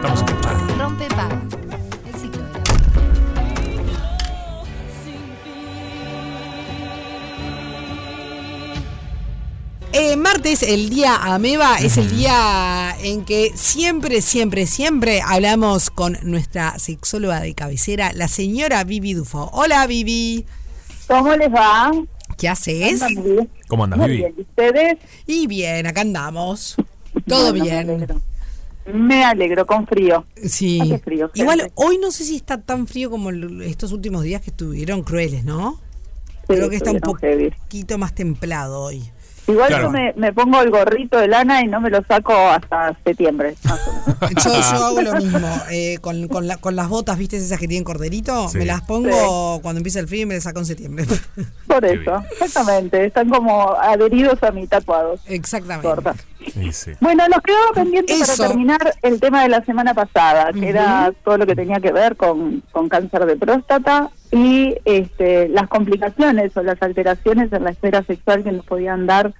Estamos escuchando. Rompe paga. El ciclo de la Eh, martes, el día Ameba, es el día en que siempre, siempre, siempre hablamos con nuestra sexóloga de cabecera, la señora Vivi Dufo. Hola, Vivi. ¿Cómo les va? ¿Qué haces? ¿Cómo andas, Muy Vivi? bien. ¿Y ustedes? Y bien, acá andamos. Todo Bueno, Me bien. alegro. Me alegro, con frío. Sí. Hace frío, Igual hoy no sé si está tan frío como estos últimos días que estuvieron crueles, ¿no? Sí, Creo que está un heavy. poquito más templado hoy. Igual Claro. yo me, me pongo el gorrito de lana y no me lo saco hasta septiembre. más o menos. Yo, yo hago lo mismo. eh, con, con, la- con las botas, ¿viste? Esas que tienen corderito. Sí. Me las pongo cuando empieza el frío y me las saco en septiembre. Por eso, exactamente. Están como adheridos a mi tatuados. Exactamente. Corta. Sí, sí. Bueno, nos quedaba pendiente Eso. para terminar el tema de la semana pasada, que era todo lo que tenía que ver con, con cáncer de próstata y este, las complicaciones o las alteraciones en la esfera sexual que nos podían dar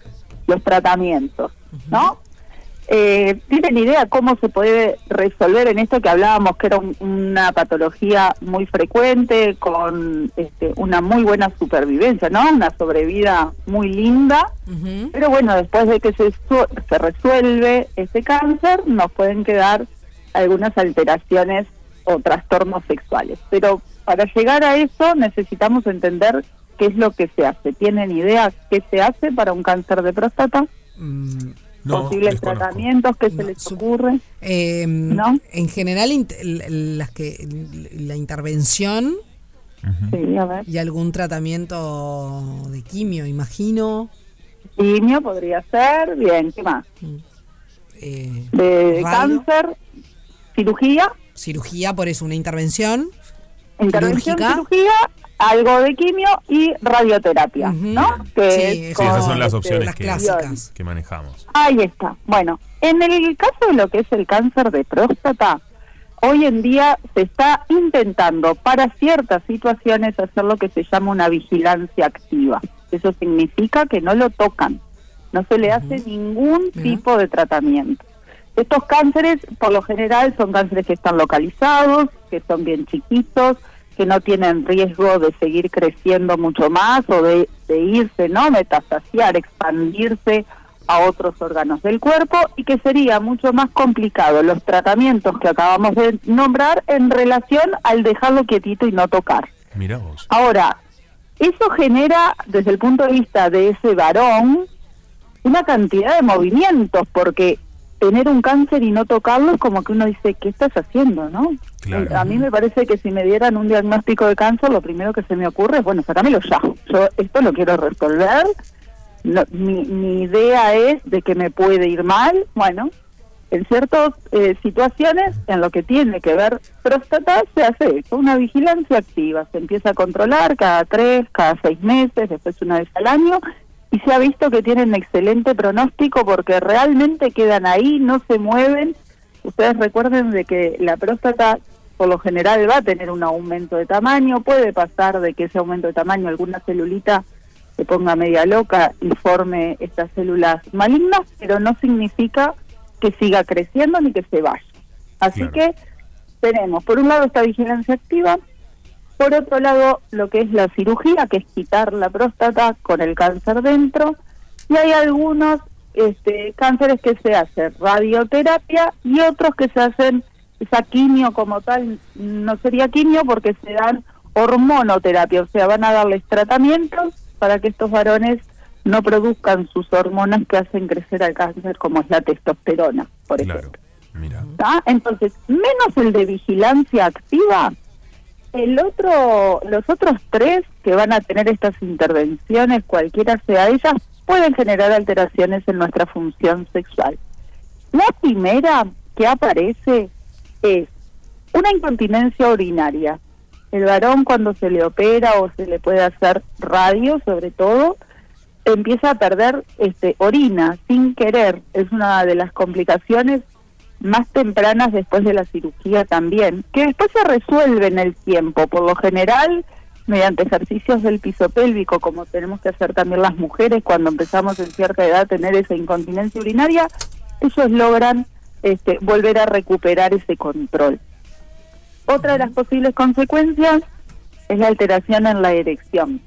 los tratamientos, ¿no? Eh, ¿Tienen idea cómo se puede resolver en esto que hablábamos, que era un- una patología muy frecuente, con este, una muy buena supervivencia, ¿no? Una sobrevida muy linda. Pero bueno, después de que se, se resuelve este cáncer, nos pueden quedar algunas alteraciones o trastornos sexuales. Pero para llegar a eso necesitamos entender qué es lo que se hace. ¿Tienen idea qué se hace para un cáncer de próstata? Mm, No, ¿Posibles tratamientos que se les ocurre? eh, ¿No? En general, las que, la intervención Ujú. Sí, a ver. y algún tratamiento de quimio, imagino. Quimio podría ser. Bien, ¿qué más? eh, De radio, cáncer, cirugía, Cirugía, por eso, una intervención. intervención, Quirúrgica. cirugía, algo de quimio y radioterapia. ¿no? Que Sí, es sí, Sí, esas son las este, opciones las que, clásicas. que manejamos. Ahí está. Bueno, en el caso de lo que es el cáncer de próstata, hoy en día se está intentando para ciertas situaciones hacer lo que se llama una vigilancia activa. Eso significa que no lo tocan, no se le hace ningún Mira. tipo de tratamiento. Estos cánceres, por lo general, son cánceres que están localizados, que son bien chiquitos, que no tienen riesgo de seguir creciendo mucho más o de, de irse, ¿no? Metastasiar, expandirse a otros órganos del cuerpo y que sería mucho más complicado los tratamientos que acabamos de nombrar en relación al dejarlo quietito y no tocar. Mira vos. Ahora, eso genera, desde el punto de vista de ese varón, una cantidad de movimientos, porque tener un cáncer y no tocarlo es como que uno dice, ¿qué estás haciendo, no? Claro. A mí me parece que si me dieran un diagnóstico de cáncer, lo primero que se me ocurre es, bueno, sacámelo ya. Yo esto lo quiero resolver. No, mi, mi idea es de que me puede ir mal. Bueno, en ciertas eh, situaciones, en lo que tiene que ver próstata, se hace eso, una vigilancia activa. Se empieza a controlar cada tres, cada seis meses, después una vez al año, y se ha visto que tienen excelente pronóstico porque realmente quedan ahí, no se mueven. Ustedes recuerden de que la próstata por lo general va a tener un aumento de tamaño, puede pasar de que ese aumento de tamaño alguna celulita se ponga media loca y forme estas células malignas, pero no significa que siga creciendo ni que se vaya. Así Claro. que tenemos, por un lado, esta vigilancia activa, por otro lado, lo que es la cirugía, que es quitar la próstata con el cáncer dentro, y hay algunos este, cánceres que se hacen radioterapia y otros que se hacen esa quimio como tal, no sería quimio porque se dan hormonoterapia, o sea, van a darles tratamientos para que estos varones no produzcan sus hormonas que hacen crecer al cáncer, como es la testosterona, por Claro. ejemplo. Mira. Entonces, menos el de vigilancia activa, el otro, los otros tres que van a tener estas intervenciones, cualquiera sea ellas, pueden generar alteraciones en nuestra función sexual. La primera que aparece es una incontinencia urinaria. El varón cuando se le opera o se le puede hacer radio, sobre todo, empieza a perder este orina sin querer. Es una de las complicaciones más tempranas después de la cirugía también, que después se resuelve en el tiempo, por lo general mediante ejercicios del piso pélvico, como tenemos que hacer también las mujeres cuando empezamos en cierta edad a tener esa incontinencia urinaria, ellos logran este, volver a recuperar ese control. Otra de las posibles consecuencias es la alteración en la erección.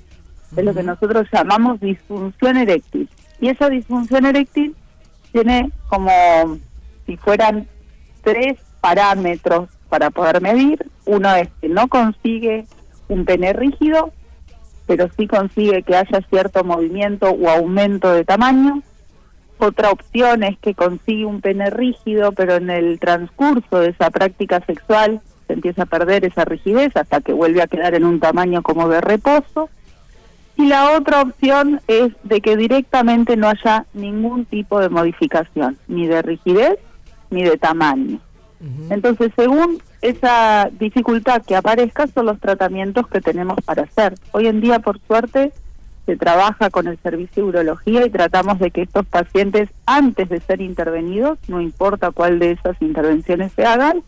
Es lo que nosotros llamamos disfunción eréctil. Y esa disfunción eréctil tiene como si fueran tres parámetros para poder medir. Uno es que no consigue un pene rígido, pero sí consigue que haya cierto movimiento o aumento de tamaño. Otra opción es que consigue un pene rígido, pero en el transcurso de esa práctica sexual se empieza a perder esa rigidez hasta que vuelve a quedar en un tamaño como de reposo. Y la otra opción es de que directamente no haya ningún tipo de modificación, ni de rigidez ni de tamaño. Entonces, según esa dificultad que aparezca, son los tratamientos que tenemos para hacer. Hoy en día, por suerte, se trabaja con el servicio de urología y tratamos de que estos pacientes, antes de ser intervenidos, no importa cuál de esas intervenciones se hagan,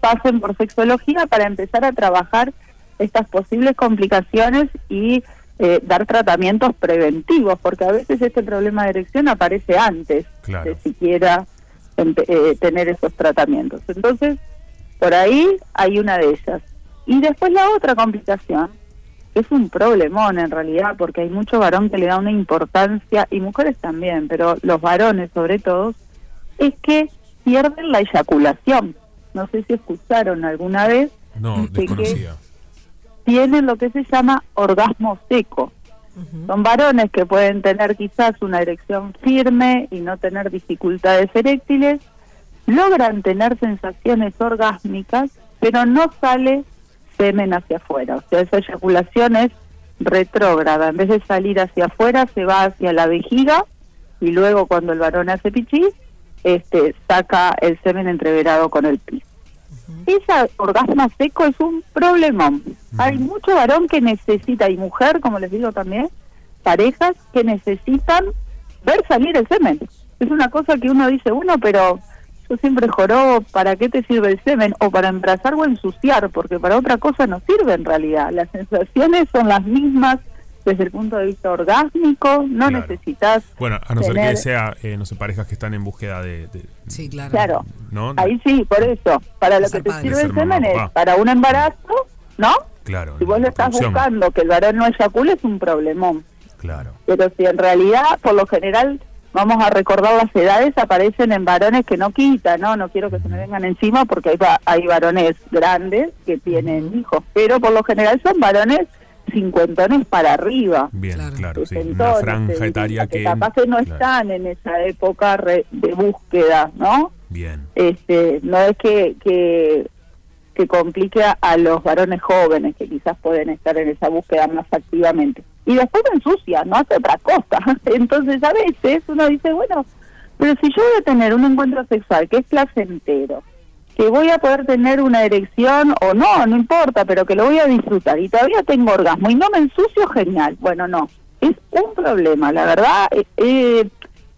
pasen por sexología para empezar a trabajar estas posibles complicaciones y eh, dar tratamientos preventivos, porque a veces este problema de erección aparece antes Claro. de siquiera eh, tener esos tratamientos. Entonces, por ahí hay una de ellas. Y después la otra complicación, que es un problemón en realidad, porque hay mucho varón que le da una importancia, y mujeres también, pero los varones sobre todo, es que pierden la eyaculación. No sé si escucharon alguna vez, No, de que desconocía. tienen lo que se llama orgasmo seco. Son varones que pueden tener quizás una erección firme y no tener dificultades eréctiles, logran tener sensaciones orgásmicas, pero no sale semen hacia afuera. O sea, esa eyaculación es retrógrada. En vez de salir hacia afuera, se va hacia la vejiga y luego cuando el varón hace pichí, este, saca el semen entreverado con el pis. Ese orgasmo seco es un problemón. Hay mucho varón que necesita, y mujer, como les digo también, parejas que necesitan ver salir el semen. Es una cosa que uno dice, uno, pero yo siempre jorobo, ¿para qué te sirve el semen? O para embarazar o ensuciar, porque para otra cosa no sirve en realidad. Las sensaciones son las mismas desde el punto de vista orgásmico, no Claro. necesitas... Bueno, a no ser que sea, eh, no sé, parejas que están en búsqueda de. de- Sí, claro. Claro, ¿No? ahí sí, por eso. Para lo que te padre. sirve el semen es para un embarazo, ¿no? Claro. Si vos lo estás buscando que el varón no eyacule es un problemón. Claro. Pero si en realidad, por lo general, vamos a recordar las edades, aparecen en varones que no quitan, ¿no? No quiero que se me vengan encima porque hay, va- hay varones grandes que tienen hijos, pero por lo general son varones cincuentones para arriba. Bien, Claro. claro, sí. Una franja etaria diría que. capaz que no claro, están en esa época re- de búsqueda, ¿no? Bien. este no es que, que que complique a- a los varones jóvenes que quizás pueden estar en esa búsqueda más activamente y después se ensucia no hace otra cosa entonces a veces uno dice bueno pero si yo voy a tener un encuentro sexual que es placentero que voy a poder tener una erección o no, no importa, pero que lo voy a disfrutar. Y todavía tengo orgasmo y no me ensucio, genial. Bueno, no, es un problema, la verdad, eh, eh,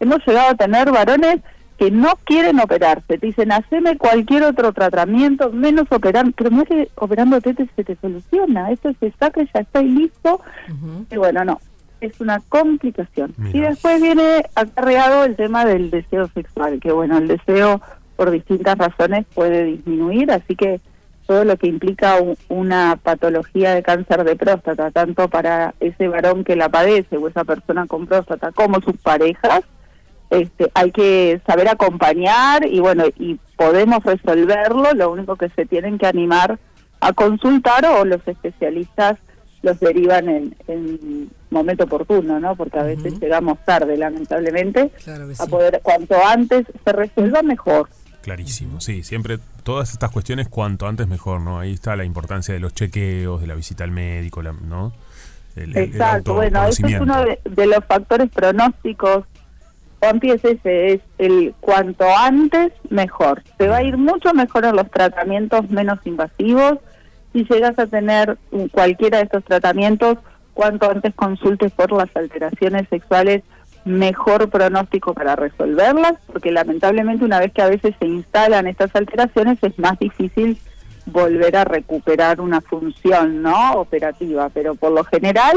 hemos llegado a tener varones que no quieren operarse, te dicen, haceme cualquier otro tratamiento, menos operar, pero no es que operando tete se te soluciona, esto se saca ya está y listo, y bueno, no, es una complicación. Mira. Y después viene acarreado el tema del deseo sexual, que bueno, el deseo por distintas razones puede disminuir, así que todo lo que implica u- una patología de cáncer de próstata, tanto para ese varón que la padece o esa persona con próstata como sus parejas, este, hay que saber acompañar y bueno, y podemos resolverlo, lo único que se tienen que animar a consultar o los especialistas los derivan en, en momento oportuno, ¿no? Porque a veces llegamos tarde, lamentablemente, Claro a poder, cuanto antes se resuelva mejor. Clarísimo, sí. Siempre todas estas cuestiones, cuanto antes mejor, ¿no? Ahí está la importancia de los chequeos, de la visita al médico, la- ¿no? El, el- el Exacto, bueno, ese es uno de, de los factores pronósticos. Juanpi, es ese, es el cuanto antes mejor. Te va a ir mucho mejor en los tratamientos menos invasivos. Si llegas a tener cualquiera de estos tratamientos, cuanto antes consultes por las alteraciones sexuales, mejor pronóstico para resolverlas, porque lamentablemente una vez que a veces se instalan estas alteraciones es más difícil volver a recuperar una función no operativa, pero por lo general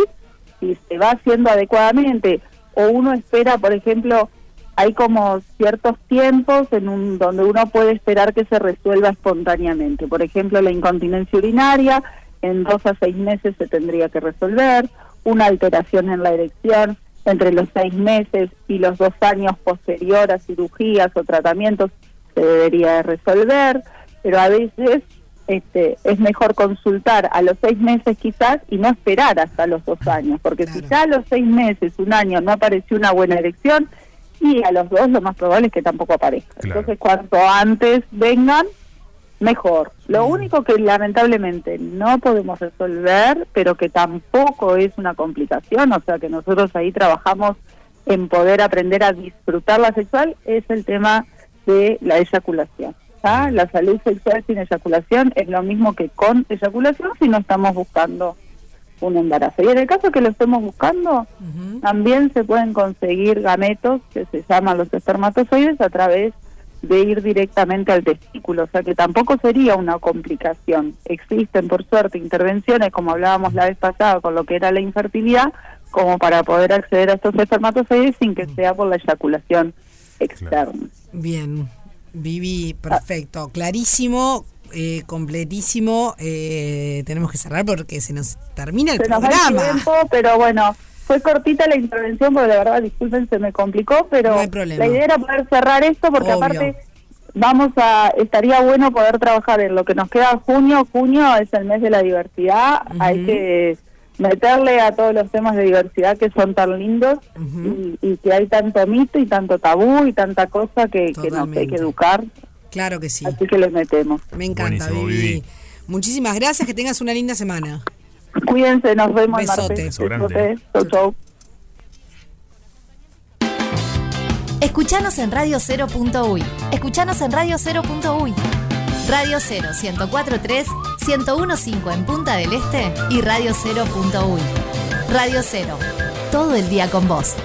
si se va haciendo adecuadamente o uno espera, por ejemplo, hay como ciertos tiempos en un, donde uno puede esperar que se resuelva espontáneamente. Por ejemplo, la incontinencia urinaria, en dos a seis meses se tendría que resolver, una alteración en la erección entre los seis meses y los dos años posterior a cirugías o tratamientos se debería de resolver, pero a veces este, es mejor consultar a los seis meses quizás y no esperar hasta los dos años, porque si ya a los seis meses, un año, no apareció una buena erección, y a los dos lo más probable es que tampoco aparezca. Entonces, cuanto antes vengan, mejor. Lo único que lamentablemente no podemos resolver, pero que tampoco es una complicación, o sea que nosotros ahí trabajamos en poder aprender a disfrutar la sexual, es el tema de la eyaculación. La salud sexual sin eyaculación es lo mismo que con eyaculación si no estamos buscando un embarazo. Y en el caso que lo estemos buscando, también se pueden conseguir gametos, que se llaman los espermatozoides, a través de ir directamente al testículo, o sea que tampoco sería una complicación. Existen, por suerte, intervenciones, como hablábamos la vez pasada con lo que era la infertilidad, como para poder acceder a estos espermatozoides sin que sea por la eyaculación externa. Bien, Vivi, perfecto, clarísimo. Eh, completísimo. Eh, tenemos que cerrar porque se nos termina el programa. Nos tiempo, pero bueno, fue cortita la intervención porque de verdad, disculpen, se me complicó, pero la idea era poder cerrar esto porque aparte vamos a, estaría bueno poder trabajar en lo que nos queda junio. Junio es el mes de la diversidad, hay que meterle a todos los temas de diversidad que son tan lindos y, que hay tanto mito y tanto tabú y tanta cosa que, que nos hay que educar Claro que sí. Así que les metemos. Me encanta, Vivi. Muchísimas gracias, que tengas una linda semana. Cuídense, nos vemos Besote. Besote. Chau, Escuchanos en Radio 0.uy. Escuchanos en Radio 0.uy. Radio 0 1043 1015 en Punta del Este y Radio 0.uy. Radio 0. Todo el día con vos.